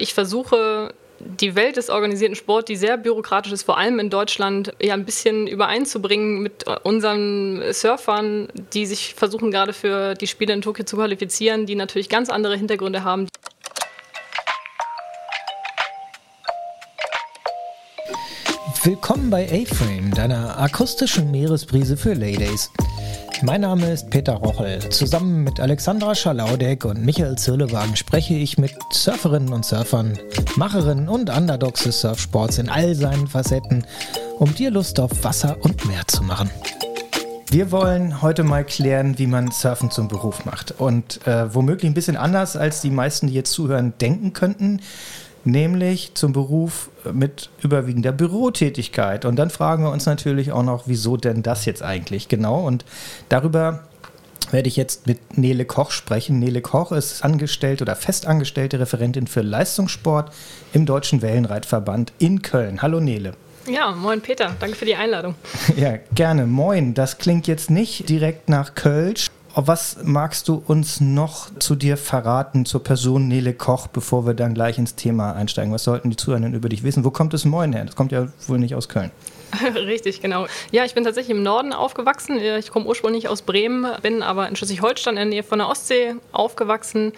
Ich versuche die Welt des organisierten Sports, die sehr bürokratisch ist, vor allem in Deutschland, ja ein bisschen übereinzubringen mit unseren Surfern, die sich versuchen gerade für die Spiele in Tokio zu qualifizieren, die natürlich ganz andere Hintergründe haben. Willkommen bei A-Frame, deiner akustischen Meeresbrise für Ladies. Mein Name ist Peter Rochel. Zusammen mit Alexandra Schalaudek und Michael Zirlewagen spreche ich mit Surferinnen und Surfern, Macherinnen und Underdogs des Surfsports in all seinen Facetten, um dir Lust auf Wasser und Meer zu machen. Wir wollen heute mal klären, wie man Surfen zum Beruf macht. Und äh, womöglich ein bisschen anders, als die meisten, die jetzt zuhören, denken könnten nämlich zum Beruf mit überwiegender Bürotätigkeit. Und dann fragen wir uns natürlich auch noch, wieso denn das jetzt eigentlich genau? Und darüber werde ich jetzt mit Nele Koch sprechen. Nele Koch ist angestellte oder festangestellte Referentin für Leistungssport im Deutschen Wellenreitverband in Köln. Hallo Nele. Ja, moin Peter, danke für die Einladung. Ja, gerne. Moin. Das klingt jetzt nicht direkt nach Kölsch. Was magst du uns noch zu dir verraten, zur Person Nele Koch, bevor wir dann gleich ins Thema einsteigen? Was sollten die Zuhörenden über dich wissen? Wo kommt das Moin her? Das kommt ja wohl nicht aus Köln. Richtig, genau. Ja, ich bin tatsächlich im Norden aufgewachsen. Ich komme ursprünglich aus Bremen, bin aber in Schleswig-Holstein in der Nähe von der Ostsee aufgewachsen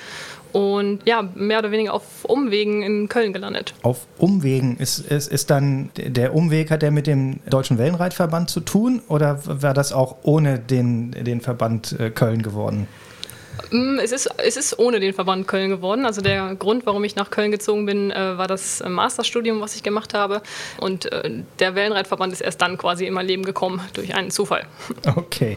und ja, mehr oder weniger auf Umwegen in Köln gelandet. Auf Umwegen? Ist, ist, ist dann der Umweg, hat der mit dem Deutschen Wellenreitverband zu tun oder war das auch ohne den, den Verband äh, Köln geworden? Mm, es ist, es ist ohne den Verband Köln geworden. Also der Grund, warum ich nach Köln gezogen bin, äh, war das Masterstudium, was ich gemacht habe. Und äh, der Wellenreitverband ist erst dann quasi in mein Leben gekommen, durch einen Zufall. Okay.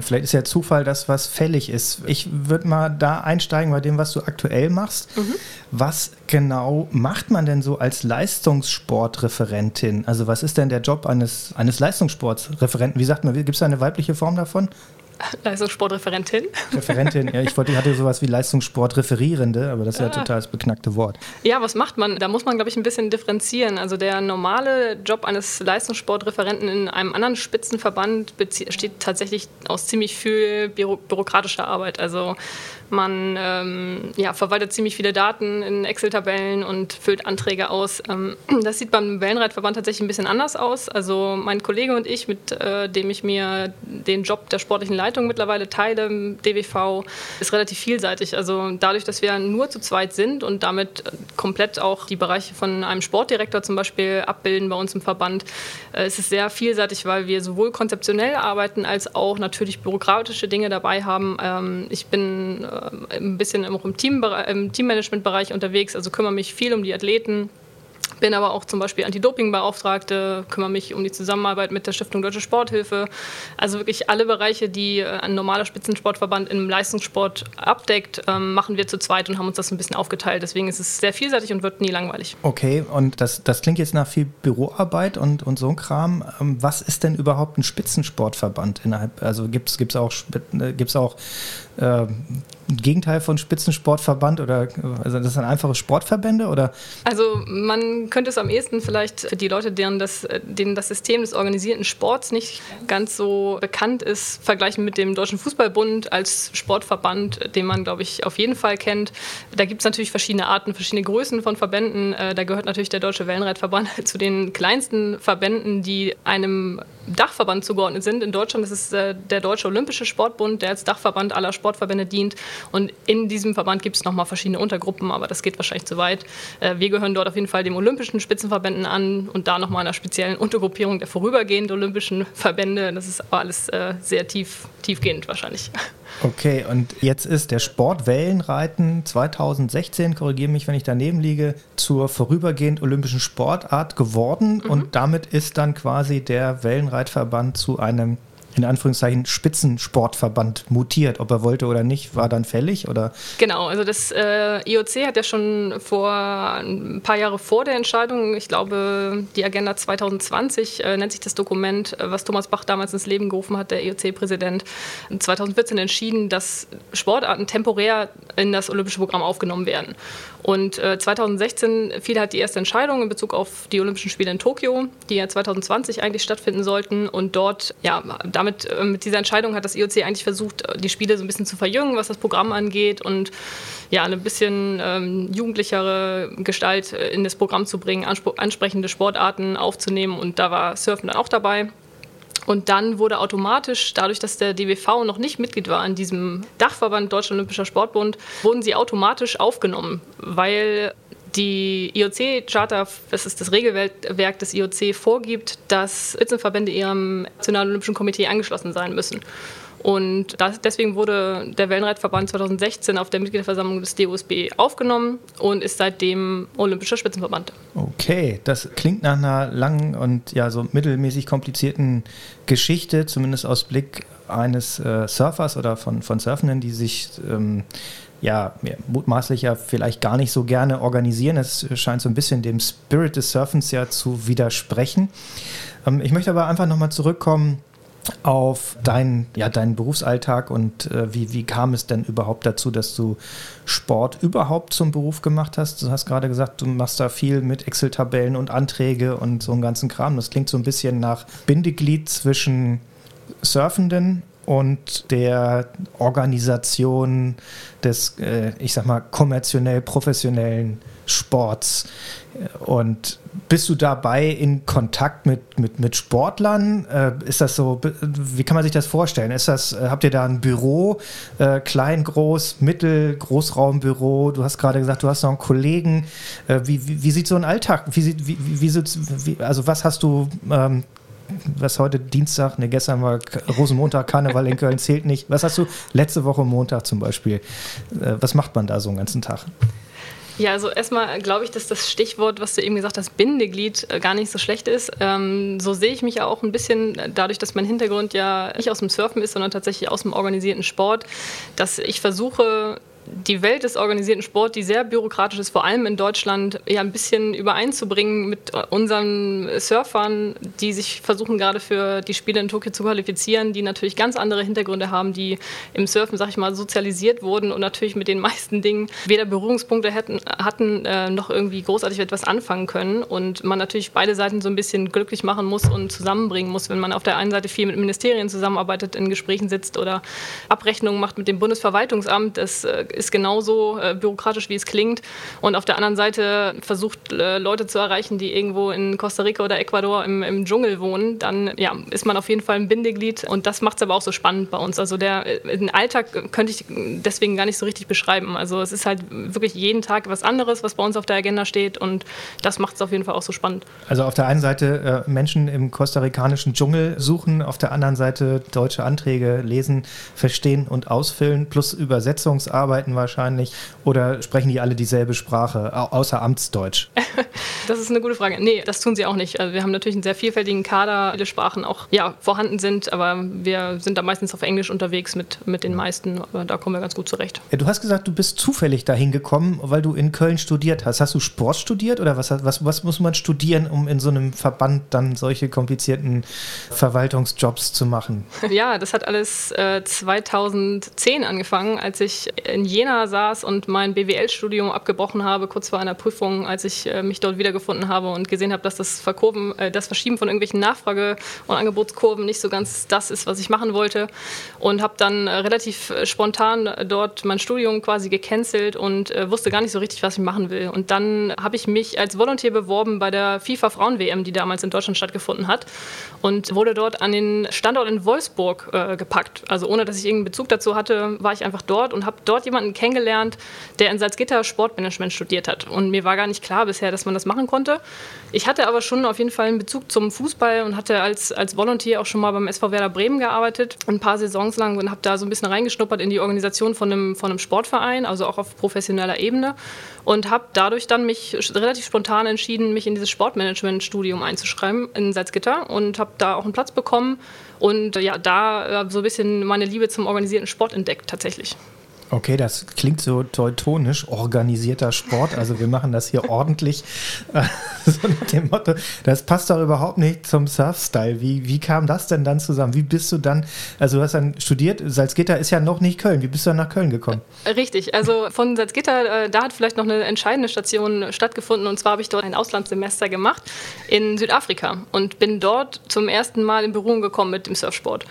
Vielleicht ist ja Zufall das, was fällig ist. Ich würde mal da einsteigen bei dem, was du aktuell machst. Mhm. Was genau macht man denn so als Leistungssportreferentin? Also was ist denn der Job eines, eines Leistungssportreferenten? Wie sagt man, gibt es da eine weibliche Form davon? Leistungssportreferentin. Referentin, ja, ich wollte, ich hatte sowas wie Leistungssportreferierende, aber das ist ja, ja ah. total das beknackte Wort. Ja, was macht man? Da muss man, glaube ich, ein bisschen differenzieren. Also der normale Job eines Leistungssportreferenten in einem anderen Spitzenverband besteht tatsächlich aus ziemlich viel büro bürokratischer Arbeit. Also man ähm, ja, verwaltet ziemlich viele Daten in Excel-Tabellen und füllt Anträge aus. Ähm, das sieht beim Wellenreitverband tatsächlich ein bisschen anders aus. Also mein Kollege und ich, mit äh, dem ich mir den Job der sportlichen Leitung mittlerweile teile, DWV, ist relativ vielseitig. Also dadurch, dass wir nur zu zweit sind und damit komplett auch die Bereiche von einem Sportdirektor zum Beispiel abbilden bei uns im Verband, äh, ist es sehr vielseitig, weil wir sowohl konzeptionell arbeiten als auch natürlich bürokratische Dinge dabei haben. Ähm, ich bin äh, äh, ein bisschen im, Team, im Teammanagement-Bereich unterwegs, also kümmere mich viel um die Athleten, bin aber auch zum Beispiel Anti-Doping-Beauftragte, kümmere mich um die Zusammenarbeit mit der Stiftung Deutsche Sporthilfe. Also wirklich alle Bereiche, die äh, ein normaler Spitzensportverband im Leistungssport abdeckt, ähm, machen wir zu zweit und haben uns das ein bisschen aufgeteilt. Deswegen ist es sehr vielseitig und wird nie langweilig. Okay, und das, das klingt jetzt nach viel Büroarbeit und, und so ein Kram. Ähm, was ist denn überhaupt ein Spitzensportverband innerhalb? Also gibt es auch, äh, gibt's auch äh, Gegenteil von Spitzensportverband oder also das sind einfache Sportverbände oder? Also man könnte es am ehesten vielleicht für die Leute, deren das, denen das System des organisierten Sports nicht ganz so bekannt ist, vergleichen mit dem Deutschen Fußballbund als Sportverband, den man, glaube ich, auf jeden Fall kennt. Da gibt es natürlich verschiedene Arten, verschiedene Größen von Verbänden. Äh, da gehört natürlich der Deutsche Wellenreitverband zu den kleinsten Verbänden, die einem Dachverband zugeordnet sind. In Deutschland ist es äh, der Deutsche Olympische Sportbund, der als Dachverband aller Sportverbände dient. Und in diesem Verband gibt es nochmal verschiedene Untergruppen, aber das geht wahrscheinlich zu weit. Äh, wir gehören dort auf jeden Fall dem Olympischen Spitzenverbänden an und da nochmal einer speziellen Untergruppierung der vorübergehend Olympischen Verbände. Das ist aber alles äh, sehr tief, tiefgehend wahrscheinlich. Okay, und jetzt ist der Sportwellenreiten 2016, korrigiere mich, wenn ich daneben liege, zur vorübergehend olympischen Sportart geworden mhm. und damit ist dann quasi der Wellenreitverband zu einem in Anführungszeichen Spitzensportverband mutiert. Ob er wollte oder nicht, war dann fällig? Oder? Genau, also das äh, IOC hat ja schon vor ein paar Jahre vor der Entscheidung, ich glaube, die Agenda 2020 äh, nennt sich das Dokument, äh, was Thomas Bach damals ins Leben gerufen hat, der IOC-Präsident, 2014 entschieden, dass Sportarten temporär in das olympische Programm aufgenommen werden. Und äh, 2016 fiel halt die erste Entscheidung in Bezug auf die Olympischen Spiele in Tokio, die ja 2020 eigentlich stattfinden sollten. Und dort, ja, damit damit, äh, mit dieser Entscheidung hat das IOC eigentlich versucht, die Spiele so ein bisschen zu verjüngen, was das Programm angeht und ja, eine bisschen ähm, jugendlichere Gestalt in das Programm zu bringen, ansprechende Sportarten aufzunehmen und da war Surfen dann auch dabei. Und dann wurde automatisch, dadurch, dass der DWV noch nicht Mitglied war an diesem Dachverband Deutscher Olympischer Sportbund, wurden sie automatisch aufgenommen, weil die IOC-Charta, das ist das Regelwerk des IOC, vorgibt, dass Spitzenverbände ihrem Nationalen Olympischen Komitee angeschlossen sein müssen. Und das, deswegen wurde der Wellenreitverband 2016 auf der Mitgliederversammlung des DOSB aufgenommen und ist seitdem Olympischer Spitzenverband. Okay, das klingt nach einer langen und ja so mittelmäßig komplizierten Geschichte, zumindest aus Blick eines äh, Surfers oder von, von Surfenden, die sich ähm, ja, mutmaßlich ja vielleicht gar nicht so gerne organisieren. Es scheint so ein bisschen dem Spirit des Surfens ja zu widersprechen. Ähm, ich möchte aber einfach nochmal zurückkommen auf deinen, ja, deinen Berufsalltag und äh, wie, wie kam es denn überhaupt dazu, dass du Sport überhaupt zum Beruf gemacht hast? Du hast gerade gesagt, du machst da viel mit Excel-Tabellen und Anträge und so einen ganzen Kram. Das klingt so ein bisschen nach Bindeglied zwischen Surfenden und der Organisation des, äh, ich sag mal, kommerziell professionellen Sports. Und bist du dabei in Kontakt mit, mit, mit Sportlern? Äh, ist das so, wie kann man sich das vorstellen? Ist das, äh, habt ihr da ein Büro, äh, klein, groß, mittel, Großraumbüro? Du hast gerade gesagt, du hast noch einen Kollegen. Äh, wie, wie, wie, sieht so ein Alltag, wie, wie, wie, wie, also was hast du ähm, was heute Dienstag, ne, gestern war Rosenmontag, Karneval in Köln zählt nicht. Was hast du letzte Woche Montag zum Beispiel? Äh, was macht man da so einen ganzen Tag? Ja, also erstmal glaube ich, dass das Stichwort, was du eben gesagt hast, Bindeglied, äh, gar nicht so schlecht ist. Ähm, so sehe ich mich ja auch ein bisschen, dadurch, dass mein Hintergrund ja nicht aus dem Surfen ist, sondern tatsächlich aus dem organisierten Sport, dass ich versuche, die Welt des organisierten Sports, die sehr bürokratisch ist, vor allem in Deutschland, ja ein bisschen übereinzubringen mit unseren Surfern, die sich versuchen gerade für die Spiele in Tokio zu qualifizieren, die natürlich ganz andere Hintergründe haben, die im Surfen, sag ich mal, sozialisiert wurden und natürlich mit den meisten Dingen weder Berührungspunkte hätten, hatten, äh, noch irgendwie großartig etwas anfangen können und man natürlich beide Seiten so ein bisschen glücklich machen muss und zusammenbringen muss, wenn man auf der einen Seite viel mit Ministerien zusammenarbeitet, in Gesprächen sitzt oder Abrechnungen macht mit dem Bundesverwaltungsamt, das äh, ist genauso äh, bürokratisch, wie es klingt. Und auf der anderen Seite versucht, äh, Leute zu erreichen, die irgendwo in Costa Rica oder Ecuador im, im Dschungel wohnen, dann ja, ist man auf jeden Fall ein Bindeglied. Und das macht es aber auch so spannend bei uns. Also der, äh, den Alltag könnte ich deswegen gar nicht so richtig beschreiben. Also es ist halt wirklich jeden Tag was anderes, was bei uns auf der Agenda steht. Und das macht es auf jeden Fall auch so spannend. Also auf der einen Seite äh, Menschen im kostarikanischen Dschungel suchen, auf der anderen Seite deutsche Anträge lesen, verstehen und ausfüllen, plus Übersetzungsarbeiten Minderheiten wahrscheinlich? Oder sprechen die alle dieselbe Sprache, außer Amtsdeutsch? das ist eine gute Frage. Nee, das tun sie auch nicht. Also wir haben natürlich einen sehr vielfältigen Kader, viele Sprachen auch ja, vorhanden sind, aber wir sind da meistens auf Englisch unterwegs mit, mit den meisten. Aber da kommen wir ganz gut zurecht. Ja, du hast gesagt, du bist zufällig dahin gekommen, weil du in Köln studiert hast. Hast du Sport studiert oder was, was, was muss man studieren, um in so einem Verband dann solche komplizierten Verwaltungsjobs zu machen? Ja, das hat alles äh, 2010 angefangen, als ich in Jena saß und mein BWL-Studium abgebrochen habe, kurz vor einer Prüfung, als ich äh, mich dort wiedergefunden habe und gesehen habe, dass das, Verkurven, äh, das Verschieben von irgendwelchen Nachfrage- und Angebotskurven nicht so ganz das ist, was ich machen wollte. Und habe dann äh, relativ spontan dort mein Studium quasi gecancelt und wusste gar nicht so richtig, was ich machen will. Und dann habe ich mich als Volontär beworben bei der FIFA Frauen-WM, die damals in Deutschland stattgefunden hat. Und wurde dort an den Standort in Wolfsburg gepackt. Also ohne, dass ich irgendeinen Bezug dazu hatte, war ich einfach dort und habe dort jemanden jemanden kennengelernt, der in Salzgitter Sportmanagement studiert hat. Und mir war gar nicht klar bisher, dass man das machen konnte. Ich hatte aber schon auf jeden Fall einen Bezug zum Fußball und hatte als, als Volunteer auch schon mal beim SV Werder Bremen gearbeitet, ein paar Saisons lang und habe da so ein bisschen reingeschnuppert in die Organisation von einem, von einem Sportverein, also auch auf professioneller Ebene. Und habe dadurch dann mich relativ spontan entschieden, mich in dieses Sportmanagement-Studium einzuschreiben in Salzgitter und habe da auch einen Platz bekommen und ja, da so ein bisschen meine Liebe zum organisierten Sport entdeckt tatsächlich. Okay, das klingt so teutonisch, organisierter Sport. Also wir machen das hier ordentlich. Äh, so nach dem Motto, das passt doch überhaupt nicht zum Surf-Style. Wie, wie kam das denn dann zusammen? Wie bist du dann, also du hast dann studiert, Salzgitter ist ja noch nicht Köln. Wie bist du dann nach Köln gekommen? Richtig, also von Salzgitter, äh, da hat vielleicht noch eine entscheidende Station stattgefunden. Und zwar habe ich dort ein Auslandssemester gemacht in Südafrika und bin dort zum ersten Mal in Berührung gekommen mit dem Surfsport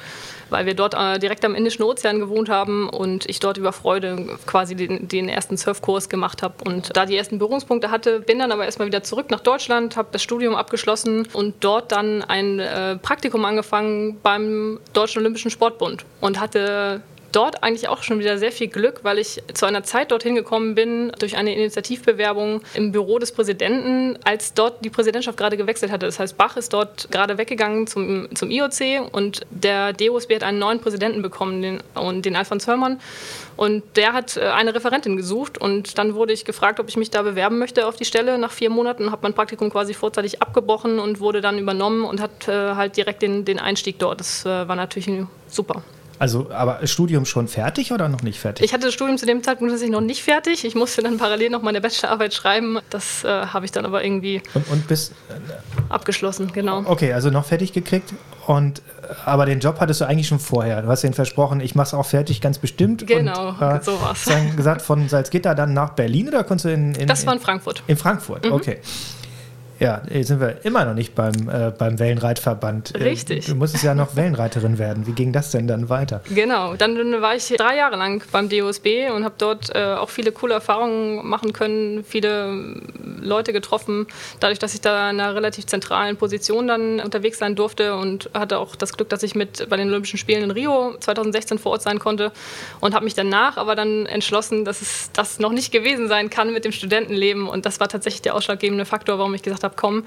weil wir dort äh, direkt am Indischen Ozean gewohnt haben und ich dort über Freude quasi den, den ersten Surfkurs gemacht habe und da die ersten Berührungspunkte hatte, bin dann aber erstmal wieder zurück nach Deutschland, habe das Studium abgeschlossen und dort dann ein äh, Praktikum angefangen beim Deutschen Olympischen Sportbund und hatte dort eigentlich auch schon wieder sehr viel Glück, weil ich zu einer Zeit dorthin gekommen bin durch eine Initiativbewerbung im Büro des Präsidenten, als dort die Präsidentschaft gerade gewechselt hatte. Das heißt, Bach ist dort gerade weggegangen zum, zum IOC und der DOSB hat einen neuen Präsidenten bekommen, den, und den Alfons Hörmann. Und der hat äh, eine Referentin gesucht und dann wurde ich gefragt, ob ich mich da bewerben möchte auf die Stelle. Nach vier Monaten habe mein Praktikum quasi vorzeitig abgebrochen und wurde dann übernommen und hat äh, halt direkt den, den Einstieg dort. Das äh, war natürlich super. Also, aber Studium schon fertig oder noch nicht fertig? Ich hatte das Studium zu dem Zeitpunkt tatsächlich noch nicht fertig. Ich musste dann parallel noch meine Bachelorarbeit schreiben. Das äh, habe ich dann aber irgendwie und, und bis, äh, abgeschlossen, genau. Okay, also noch fertig gekriegt. Und, äh, aber den Job hattest du eigentlich schon vorher. Du hast den versprochen, ich mache es auch fertig, ganz bestimmt. Genau, und, äh, so war's. Dann gesagt, von Salzgitter dann nach Berlin oder konntest du in, in Das war in Frankfurt. In Frankfurt, mhm. okay. Ja, jetzt sind wir immer noch nicht beim, äh, beim Wellenreitverband. Äh, Richtig. Du musstest ja noch Wellenreiterin werden. Wie ging das denn dann weiter? Genau, dann war ich drei Jahre lang beim DOSB und habe dort äh, auch viele coole Erfahrungen machen können, viele Leute getroffen, dadurch, dass ich da in einer relativ zentralen Position dann unterwegs sein durfte und hatte auch das Glück, dass ich mit bei den Olympischen Spielen in Rio 2016 vor Ort sein konnte und habe mich danach aber dann entschlossen, dass es das noch nicht gewesen sein kann mit dem Studentenleben und das war tatsächlich der ausschlaggebende Faktor, warum ich gesagt habe, habe, komm,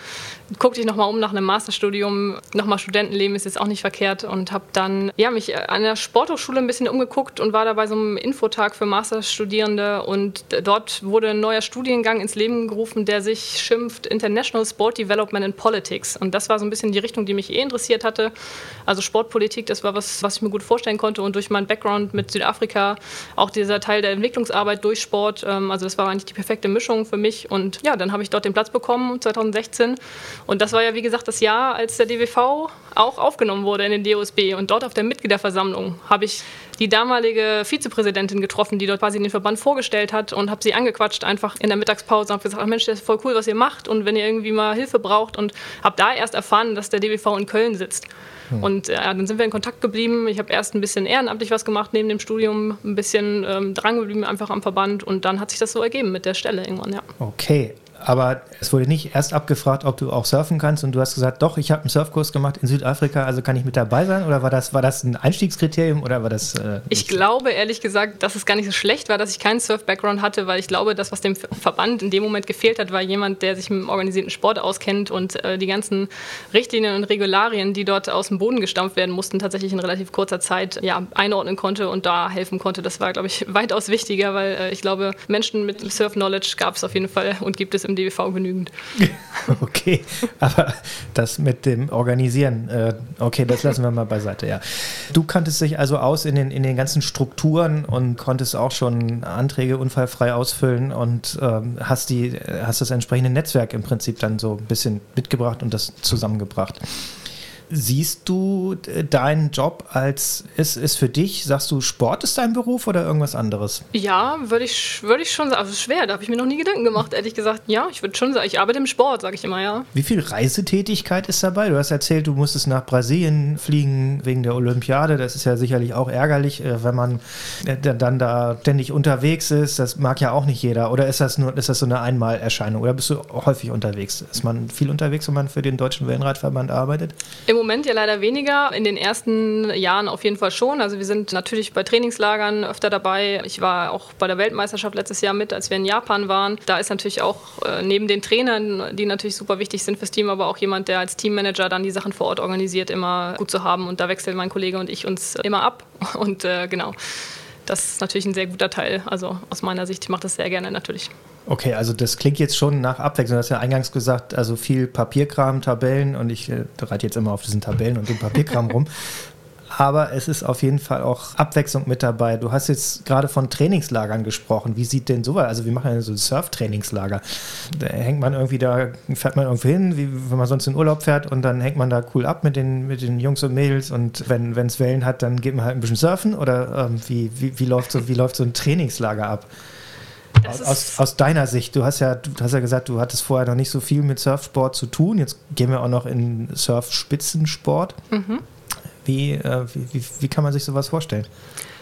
guck dich nochmal um nach einem Masterstudium, nochmal Studentenleben ist jetzt auch nicht verkehrt. Und habe dann ja, mich an der Sporthochschule ein bisschen umgeguckt und war da bei so einem Infotag für Masterstudierende. Und dort wurde ein neuer Studiengang ins Leben gerufen, der sich schimpft International Sport Development in Politics. Und das war so ein bisschen die Richtung, die mich eh interessiert hatte. Also Sportpolitik, das war was, was ich mir gut vorstellen konnte. Und durch meinen Background mit Südafrika auch dieser Teil der Entwicklungsarbeit durch Sport, ähm, also das war eigentlich die perfekte Mischung für mich. Und ja, dann habe ich dort den Platz bekommen 2016 2016. Und das war ja, wie gesagt, das Jahr, als der DWV auch aufgenommen wurde in den DOSB. Und dort auf der Mitgliederversammlung habe ich die damalige Vizepräsidentin getroffen, die dort quasi den Verband vorgestellt hat und habe sie angequatscht, einfach in der Mittagspause und habe gesagt, Mensch, das ist voll cool, was ihr macht und wenn ihr irgendwie mal Hilfe braucht und habe da erst erfahren, dass der DWV in Köln sitzt. Hm. Und äh, dann sind wir in Kontakt geblieben. Ich habe erst ein bisschen ehrenamtlich was gemacht neben dem Studium, ein bisschen ähm, dran geblieben einfach am Verband und dann hat sich das so ergeben mit der Stelle irgendwann, ja. Okay, aber es wurde nicht erst abgefragt, ob du auch surfen kannst und du hast gesagt, doch, ich habe einen Surfkurs gemacht in Südafrika, also kann ich mit dabei sein? Oder war das, war das ein Einstiegskriterium oder war das. Äh, ich glaube ehrlich gesagt, dass es gar nicht so schlecht war, dass ich keinen Surf-Background hatte, weil ich glaube, das, was dem Verband in dem Moment gefehlt hat, war jemand, der sich mit dem organisierten Sport auskennt und äh, die ganzen Richtlinien und Regularien, die dort aus dem Boden gestampft werden mussten, tatsächlich in relativ kurzer Zeit ja, einordnen konnte und da helfen konnte. Das war, glaube ich, weitaus wichtiger, weil äh, ich glaube, Menschen mit Surf-Knowledge gab es auf jeden Fall und gibt es im DBV genügend. Okay, aber das mit dem Organisieren, äh, okay, das lassen wir mal beiseite, ja. Du kanntest dich also aus in den, in den ganzen Strukturen und konntest auch schon Anträge unfallfrei ausfüllen und ähm, hast, die, hast das entsprechende Netzwerk im Prinzip dann so ein bisschen mitgebracht und das zusammengebracht. Siehst du äh, deinen Job als, ist, ist für dich, sagst du, Sport ist dein Beruf oder irgendwas anderes? Ja, würde ich, würd ich schon sagen. Also schwer, da habe ich mir noch nie Gedanken gemacht, ehrlich gesagt. Ja, ich würde schon sagen, ich arbeite im Sport, sage ich immer, ja. Wie viel Reisetätigkeit ist dabei? Du hast erzählt, du musstest nach Brasilien fliegen wegen der Olympiade. Das ist ja sicherlich auch ärgerlich, äh, wenn man äh, dann da ständig unterwegs ist. Das mag ja auch nicht jeder. Oder ist das nur, ist das so eine Einmalerscheinung? Oder bist du häufig unterwegs? Ist man viel unterwegs, wenn man für den Deutschen Wellenreitverband arbeitet? Im Moment ja leider weniger. In den ersten Jahren auf jeden Fall schon. Also wir sind natürlich bei Trainingslagern öfter dabei. Ich war auch bei der Weltmeisterschaft letztes Jahr mit, als wir in Japan waren. Da ist natürlich auch äh, neben den Trainern, die natürlich super wichtig sind fürs Team, aber auch jemand, der als Teammanager dann die Sachen vor Ort organisiert, immer gut zu haben. Und da wechseln mein Kollege und ich uns immer ab. Und äh, genau das ist natürlich ein sehr guter Teil. Also aus meiner Sicht, ich mache das sehr gerne natürlich. Okay, also das klingt jetzt schon nach Abwechslung. Du hast ja eingangs gesagt, also viel Papierkram, Tabellen und ich äh, reite jetzt immer auf diesen Tabellen und dem Papierkram rum. aber es ist auf jeden Fall auch Abwechslung mit dabei. Du hast jetzt gerade von Trainingslagern gesprochen. Wie sieht denn sowas? Also, wir machen ja so Surf-Trainingslager. Da hängt man irgendwie da, fährt man irgendwo hin, wie wenn man sonst in Urlaub fährt und dann hängt man da cool ab mit den, mit den Jungs und Mädels und wenn es Wellen hat, dann geht man halt ein bisschen surfen oder ähm, wie, wie, wie, läuft so, wie läuft so ein Trainingslager ab? Aus, aus, aus, deiner Sicht, du hast ja, du hast ja gesagt, du hattest vorher noch nicht so viel mit Surfsport zu tun. Jetzt gehen wir auch noch in Surfspitzensport. Mhm. Wie, äh, wie, wie, wie kann man sich sowas vorstellen?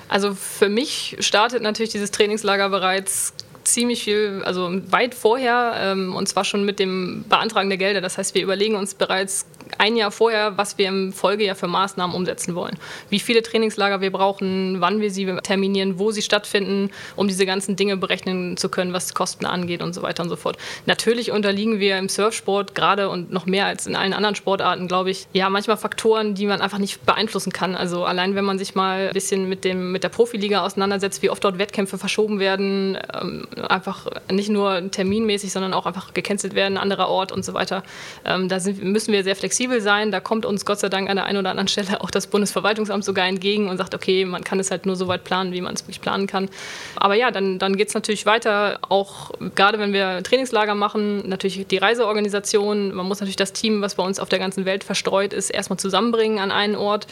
Also für mich startet natürlich dieses Trainingslager bereits ziemlich viel, also weit vorher, ähm, und zwar schon mit dem Beantragen der Gelder. Das heißt, wir überlegen uns bereits ein Jahr vorher, was wir im Folgejahr für Maßnahmen umsetzen wollen. Wie viele Trainingslager wir brauchen, wann wir sie terminieren, wo sie stattfinden, um diese ganzen Dinge berechnen zu können, was Kosten angeht und so weiter und so fort. Natürlich unterliegen wir im Surfsport gerade und noch mehr als in allen anderen Sportarten, glaube ich, ja, manchmal Faktoren, die man einfach nicht beeinflussen kann. Also allein wenn man sich mal ein bisschen mit, dem, mit der Profiliga auseinandersetzt, wie oft dort Wettkämpfe verschoben werden, ähm, einfach nicht nur terminmäßig, sondern auch einfach gecancelt werden, anderer Ort und so weiter. Ähm, da sind, müssen wir sehr flexibel flexibel sein. Da kommt uns Gott sei Dank an der einen oder anderen Stelle auch das Bundesverwaltungsamt sogar entgegen und sagt, okay, man kann es halt nur so weit planen, wie man es wirklich planen kann. Aber ja, dann, dann geht es natürlich weiter, auch gerade wenn wir Trainingslager machen, natürlich die Reiseorganisation. Man muss natürlich das Team, was bei uns auf der ganzen Welt verstreut ist, erstmal zusammenbringen an einen Ort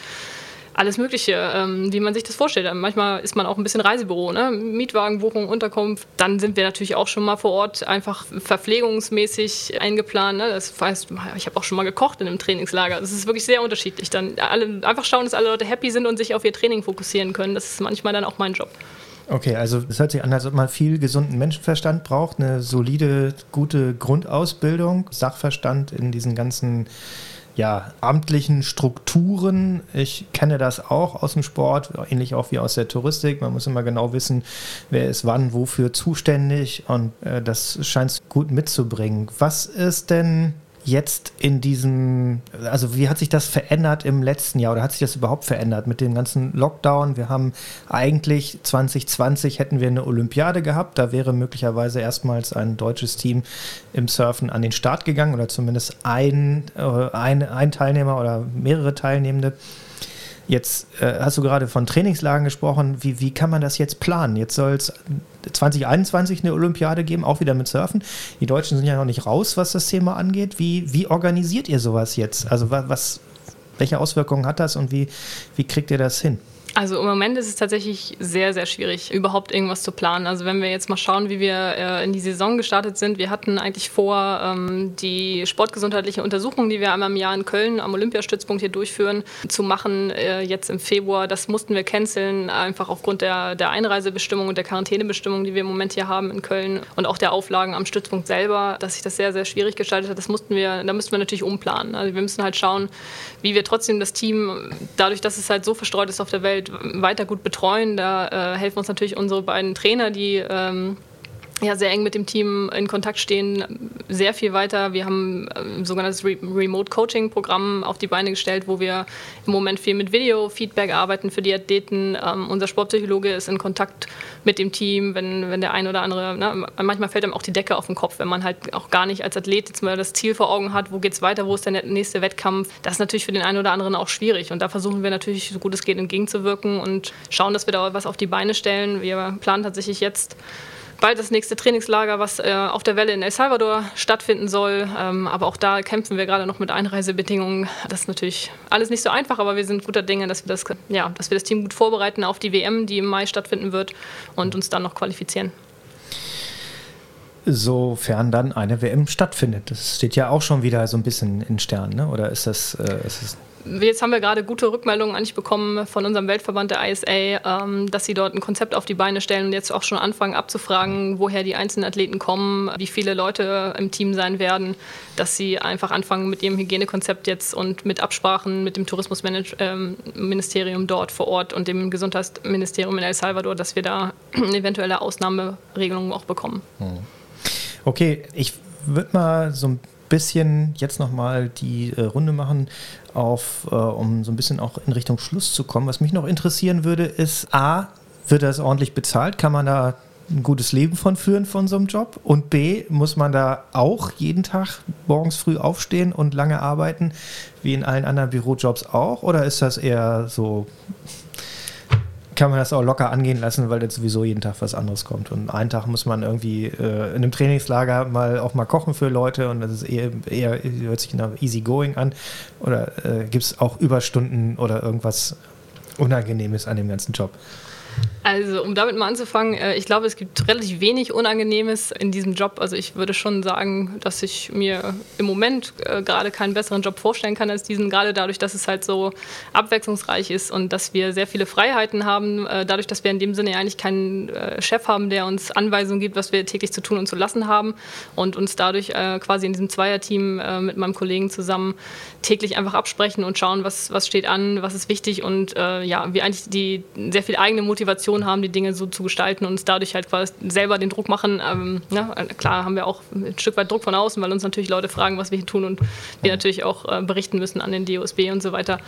alles Mögliche, ähm, wie man sich das vorstellt. Manchmal ist man auch ein bisschen Reisebüro, ne? Mietwagenbuchung, Unterkunft. Dann sind wir natürlich auch schon mal vor Ort einfach verpflegungsmäßig eingeplant. Ne? Das heißt, ich habe auch schon mal gekocht in einem Trainingslager. Das ist wirklich sehr unterschiedlich. Dann alle, einfach schauen, dass alle Leute happy sind und sich auf ihr Training fokussieren können. Das ist manchmal dann auch mein Job. Okay, also es hört sich an, als ob man viel gesunden Menschenverstand braucht, eine solide, gute Grundausbildung, Sachverstand in diesen ganzen ja, amtlichen Strukturen. Ich kenne das auch aus dem Sport, ähnlich auch wie aus der Touristik. Man muss immer genau wissen, wer ist wann, wofür zuständig und äh, das scheint es gut mitzubringen. Was ist denn jetzt in diesem, also wie hat sich das verändert im letzten Jahr oder hat sich das überhaupt verändert mit dem ganzen Lockdown? Wir haben eigentlich 2020 hätten wir eine Olympiade gehabt, da wäre möglicherweise erstmals ein deutsches Team im Surfen an den Start gegangen oder zumindest ein, äh, ein, ein Teilnehmer oder mehrere Teilnehmende. Jetzt äh, hast du gerade von Trainingslagen gesprochen. Wie, wie kann man das jetzt planen? Jetzt soll es 2021 eine Olympiade geben, auch wieder mit Surfen. Die Deutschen sind ja noch nicht raus, was das Thema angeht. Wie, wie organisiert ihr sowas jetzt? Also was, welche Auswirkungen hat das und wie, wie kriegt ihr das hin? Also im Moment ist es tatsächlich sehr, sehr schwierig, überhaupt irgendwas zu planen. Also wenn wir jetzt mal schauen, wie wir äh, in die Saison gestartet sind, wir hatten eigentlich vor, ähm, die sportgesundheitliche Untersuchung, die wir einmal im Jahr in Köln am Olympiastützpunkt hier durchführen, zu machen, äh, jetzt im Februar. Das mussten wir canceln, einfach aufgrund der, Einreisebestimmung und der Quarantänebestimmung, die wir im Moment hier haben in Köln und auch der Auflagen am Stützpunkt selber, dass sich das sehr, sehr schwierig gestaltet hat. Das mussten wir, da müssten wir natürlich umplanen. Also wir müssen halt schauen, wie wir trotzdem das Team, dadurch, dass es halt so verstreut ist auf der Welt, weiter gut betreuen. Da äh, helfen uns natürlich unsere beiden Trainer, die ähm, ja, sehr eng mit dem Team in Kontakt stehen, sehr viel weiter. Wir haben ein sogenanntes Re Remote Coaching Programm auf die Beine gestellt, wo wir im Moment viel mit Video-Feedback arbeiten für die Athleten. Ähm, unser Sportpsychologe ist in Kontakt mit dem Team, wenn, wenn der ein oder andere, ne, manchmal fällt einem auch die Decke auf den Kopf, wenn man halt auch gar nicht als Athlet jetzt mal das Ziel vor Augen hat, wo geht es weiter, wo ist der nächste Wettkampf. Das ist natürlich für den einen oder anderen auch schwierig und da versuchen wir natürlich, so gut es geht, entgegenzuwirken und schauen, dass wir da was auf die Beine stellen. Wir planen tatsächlich jetzt bald das nächste Trainingslager, was äh, auf der Welle in El Salvador stattfinden soll. Ähm, aber auch da kämpfen wir gerade noch mit Einreisebedingungen. Das ist natürlich alles nicht so einfach, aber wir sind guter Dinge, dass wir das, ja, dass wir das Team gut vorbereiten auf die WM, die im Mai stattfinden wird und uns dann noch qualifizieren sofern dann eine WM stattfindet. Das steht ja auch schon wieder so ein bisschen in Sternen, ne? oder ist das, äh, ist das Jetzt haben wir gerade gute Rückmeldungen eigentlich bekommen von unserem Weltverband der ISA, ähm, dass sie dort ein Konzept auf die Beine stellen und jetzt auch schon anfangen abzufragen, woher die einzelnen Athleten kommen, wie viele Leute im Team sein werden, dass sie einfach anfangen mit ihrem Hygienekonzept jetzt und mit Absprachen mit dem Tourismusministerium ähm, dort vor Ort und dem Gesundheitsministerium in El Salvador, dass wir da eventuelle Ausnahmeregelungen auch bekommen. Hm. Okay, ich würde mal so ein bisschen jetzt nochmal die äh, Runde machen, auf, äh, um so ein bisschen auch in Richtung Schluss zu kommen. Was mich noch interessieren würde, ist A, wird das ordentlich bezahlt? Kann man da ein gutes Leben von führen von so einem Job? Und B, muss man da auch jeden Tag morgens früh aufstehen und lange arbeiten, wie in allen anderen Bürojobs auch? Oder ist das eher so, kann man das auch locker angehen lassen, weil jetzt sowieso jeden Tag was anderes kommt. Und einen Tag muss man irgendwie äh, in einem Trainingslager mal auch mal kochen für Leute und das ist eher, eher hört sich nach easy going an. Oder äh, gibt es auch Überstunden oder irgendwas Unangenehmes an dem ganzen Job? Also, um damit mal anzufangen, äh, ich glaube, es gibt relativ wenig Unangenehmes in diesem Job. Also, ich würde schon sagen, dass ich mir im Moment äh, gerade keinen besseren Job vorstellen kann als diesen, gerade dadurch, dass es halt so abwechslungsreich ist und dass wir sehr viele Freiheiten haben, äh, dadurch, dass wir in dem Sinne eigentlich keinen Chef haben, der uns Anweisungen gibt, was wir täglich zu tun und zu lassen haben und uns dadurch quasi in diesem Zweierteam mit meinem Kollegen zusammen täglich einfach absprechen und schauen, was, was steht an, was ist wichtig und ja, wir eigentlich die sehr viel eigene Motivation Motivation haben, die Dinge so zu gestalten und uns dadurch halt quasi selber den Druck machen. Ähm, ne? Klar haben wir auch ein Stück weit Druck von außen, weil uns natürlich Leute fragen, was wir hier tun und wir natürlich auch äh, berichten müssen an den DOSB und so weiter.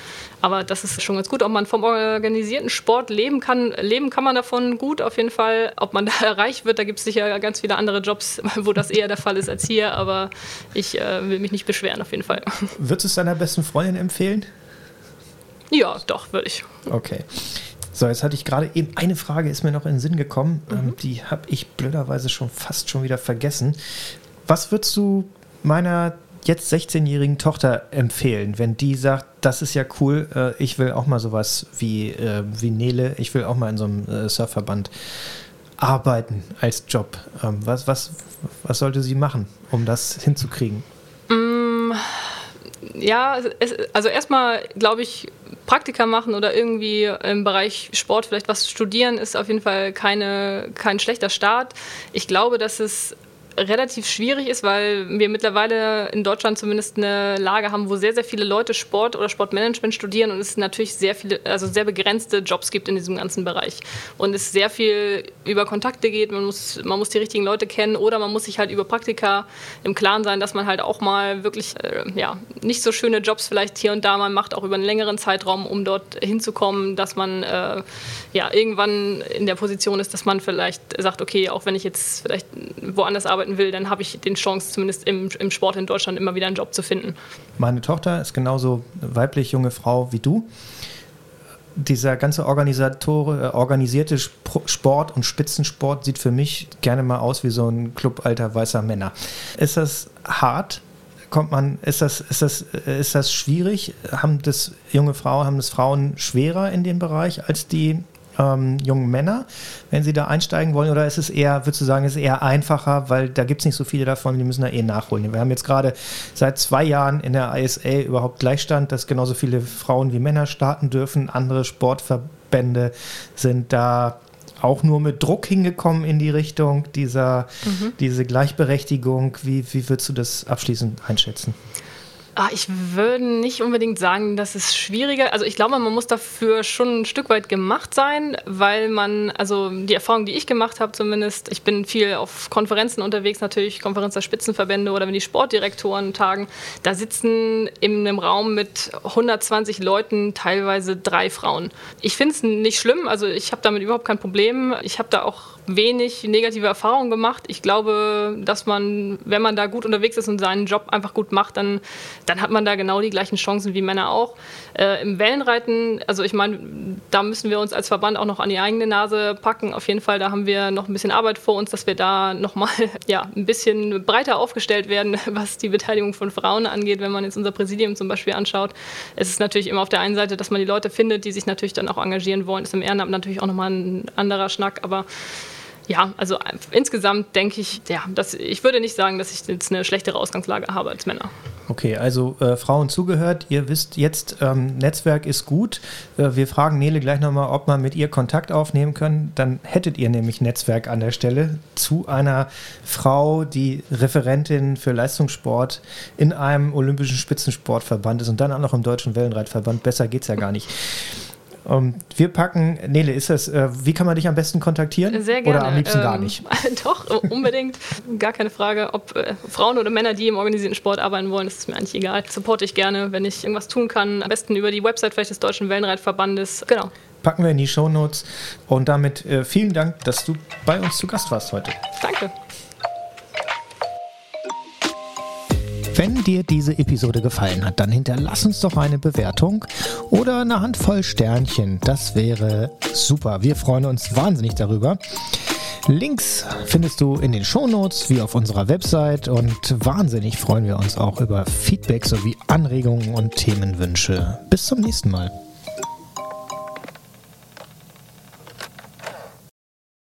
Aber das ist schon ganz gut. Ob man vom organisierten Sport leben kann, leben kann man davon gut auf jeden Fall. Ob man da erreicht wird, da gibt es sicher ganz viele andere Jobs, wo das eher der Fall ist als hier, aber ich äh, will mich nicht beschweren auf jeden Fall. Würdest du es deiner besten Freundin empfehlen? Ja, doch, würde ich. Okay. So, jetzt hatte ich gerade eben eine Frage, ist mir noch in den Sinn gekommen. Ähm, mhm. die habe ich blöderweise schon fast schon wieder vergessen. Was würdest du meiner jetzt 16-jährigen Tochter empfehlen, wenn die sagt, das ist ja cool, äh, ich will auch mal sowas wie, äh, wie Nele, ich will auch mal in so einem äh, Surfverband arbeiten als Job. Ähm, was, was, was sollte sie machen, um das hinzukriegen? Ja, es, also erstmal glaube ich, Praktika machen oder irgendwie im Bereich Sport vielleicht was studieren, ist auf jeden Fall keine, kein schlechter Start. Ich glaube, dass es relativ schwierig ist, weil wir mittlerweile in Deutschland zumindest eine Lage haben, wo sehr, sehr viele Leute Sport oder Sportmanagement studieren und es natürlich sehr viele, also sehr begrenzte Jobs gibt in diesem ganzen Bereich. Und es sehr viel über Kontakte geht, man muss, man muss die richtigen Leute kennen oder man muss sich halt über Praktika im Klaren sein, dass man halt auch mal wirklich äh, ja, nicht so schöne Jobs vielleicht hier und da mal macht, auch über einen längeren Zeitraum, um dort hinzukommen, dass man äh, ja, irgendwann in der Position ist, dass man vielleicht sagt, okay, auch wenn ich jetzt vielleicht woanders arbeite, arbeiten will, dann habe ich die Chance, zumindest im, im Sport in Deutschland immer wieder einen Job zu finden. Meine Tochter ist genauso weiblich junge Frau wie du. Dieser ganze äh, organisierte Sport und Spitzensport sieht für mich gerne mal aus wie so ein Club alter weißer Männer. Ist das hart? Kommt man, ist das, ist das, äh, ist das schwierig? Haben das junge Frauen, haben das Frauen schwerer in dem Bereich als die ähm, jungen Männer, wenn sie da einsteigen wollen? Oder ist es eher, würdest du sagen, ist es eher einfacher, weil da gibt es nicht so viele davon, die müssen da eh nachholen. Wir haben jetzt gerade seit zwei Jahren in der ISA überhaupt Gleichstand, dass genauso viele Frauen wie Männer starten dürfen. Andere Sportverbände sind da auch nur mit Druck hingekommen in die Richtung dieser mhm. diese Gleichberechtigung. Wie, wie würdest du das abschließend einschätzen? Ah, ich würde nicht unbedingt sagen, dass es schwieriger. Also ich glaube, man muss dafür schon ein Stück weit gemacht sein, weil man, also die Erfahrung, die ich gemacht habe zumindest, ich bin viel auf Konferenzen unterwegs, natürlich Konferenz der Spitzenverbände oder wenn die Sportdirektoren tagen, da sitzen in einem Raum mit 120 Leuten teilweise drei Frauen. Ich finde es nicht schlimm, also ich habe damit überhaupt kein Problem. Ich habe da auch wenig negative Erfahrungen gemacht. Ich glaube, dass man, wenn man da gut unterwegs ist und seinen Job einfach gut macht, dann, dann hat man da genau die gleichen Chancen wie Männer auch. Äh, Im Wellenreiten, also ich meine, da müssen wir uns als Verband auch noch an die eigene Nase packen. Auf jeden Fall, da haben wir noch ein bisschen Arbeit vor uns, dass wir da nochmal ja, ein bisschen breiter aufgestellt werden, was die Beteiligung von Frauen angeht. Wenn man jetzt unser Präsidium zum Beispiel anschaut, es ist natürlich immer auf der einen Seite, dass man die Leute findet, die sich natürlich dann auch engagieren wollen. Das ist im Ehrenamt natürlich auch nochmal ein anderer Schnack, aber ja, also insgesamt denke ich, ja, dass, ich würde nicht sagen, dass ich jetzt eine schlechtere Ausgangslage habe als Männer. Okay, also äh, Frauen zugehört, ihr wisst jetzt, ähm, Netzwerk ist gut. Äh, wir fragen Nele gleich nochmal, ob man mit ihr Kontakt aufnehmen kann. Dann hättet ihr nämlich Netzwerk an der Stelle zu einer Frau, die Referentin für Leistungssport in einem olympischen Spitzensportverband ist und dann auch noch im Deutschen Wellenreitverband. Besser geht es ja gar nicht. Um, ähm, wir packen, Nele, ist das, äh, wie kann man dich am besten kontaktieren? Sehr gerne. Oder am liebsten ähm, gar nicht? Doch, unbedingt. gar keine Frage. Ob äh, Frauen oder Männer, die im organisierten Sport arbeiten wollen, das ist mir eigentlich egal. Supporte ich gerne, wenn ich irgendwas tun kann. Am besten über die Website vielleicht des Deutschen Wellenreitverbandes. Genau. packen wir in die Shownotes. Und damit äh, vielen Dank, dass du bei uns zu Gast warst heute. Danke. Wenn dir diese Episode gefallen hat, dann hinterlass uns doch eine Bewertung oder eine Handvoll Sternchen. Das wäre super. Wir freuen uns wahnsinnig darüber. Links findest du in den Shownotes wie auf unserer Website und wahnsinnig freuen wir uns auch über Feedback sowie Anregungen und Themenwünsche. Bis zum nächsten Mal.